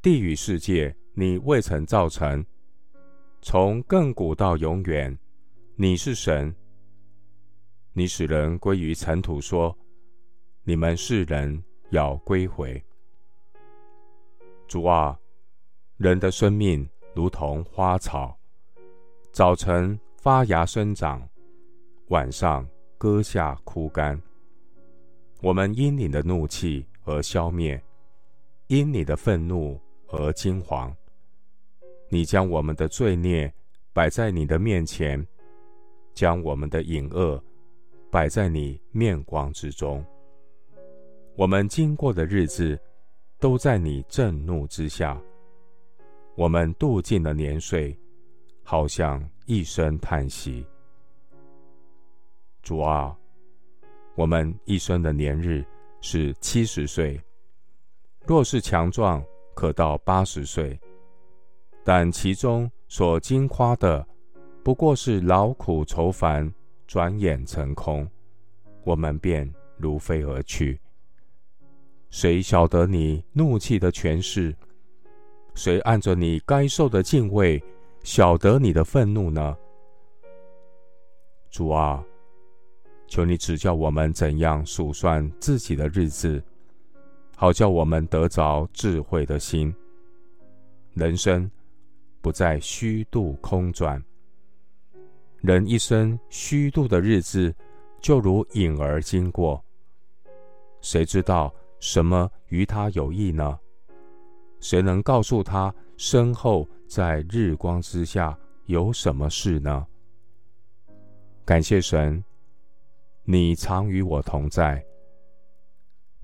地与世界，你未曾造成；从亘古到永远，你是神。你使人归于尘土，说：“你们世人要归回。”主啊，人的生命如同花草，早晨发芽生长，晚上割下枯干。我们因你的怒气而消灭，因你的愤怒。而惊惶，你将我们的罪孽摆在你的面前，将我们的隐恶摆在你面光之中。我们经过的日子都在你震怒之下，我们度尽了年岁，好像一声叹息。主啊，我们一生的年日是七十岁，若是强壮。可到八十岁，但其中所经夸的，不过是劳苦愁烦，转眼成空，我们便如飞而去。谁晓得你怒气的权势？谁按着你该受的敬畏，晓得你的愤怒呢？主啊，求你指教我们怎样数算自己的日子。好叫我们得着智慧的心，人生不再虚度空转。人一生虚度的日子，就如影儿经过。谁知道什么与他有益呢？谁能告诉他身后在日光之下有什么事呢？感谢神，你常与我同在。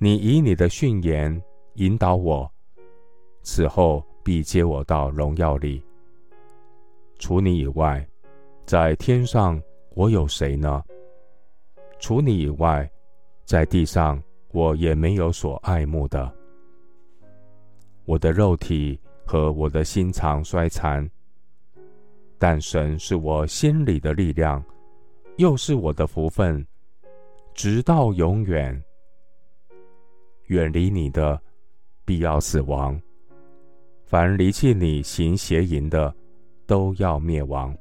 你以你的训言引导我，此后必接我到荣耀里。除你以外，在天上我有谁呢？除你以外，在地上我也没有所爱慕的。我的肉体和我的心肠衰残，但神是我心里的力量，又是我的福分，直到永远。远离你的，必要死亡；凡离弃你行邪淫的，都要灭亡。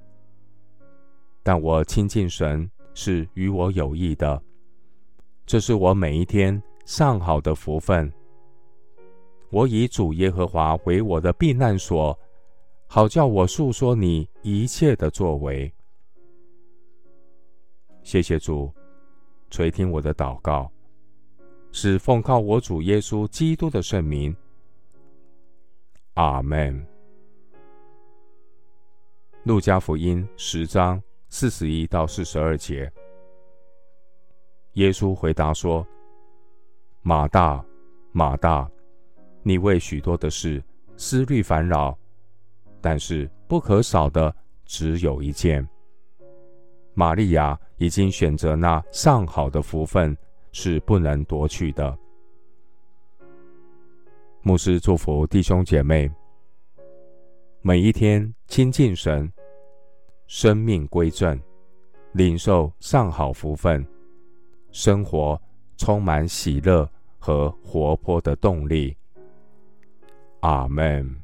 但我亲近神是与我有益的，这是我每一天上好的福分。我以主耶和华为我的避难所，好叫我述说你一切的作为。谢谢主，垂听我的祷告。是奉靠我主耶稣基督的圣名，阿门。路加福音十章四十一到四十二节，耶稣回答说：“马大，马大，你为许多的事思虑烦扰，但是不可少的只有一件。玛利亚已经选择那上好的福分。”是不能夺去的。牧师祝福弟兄姐妹，每一天亲近神，生命归正，领受上好福分，生活充满喜乐和活泼的动力。阿门。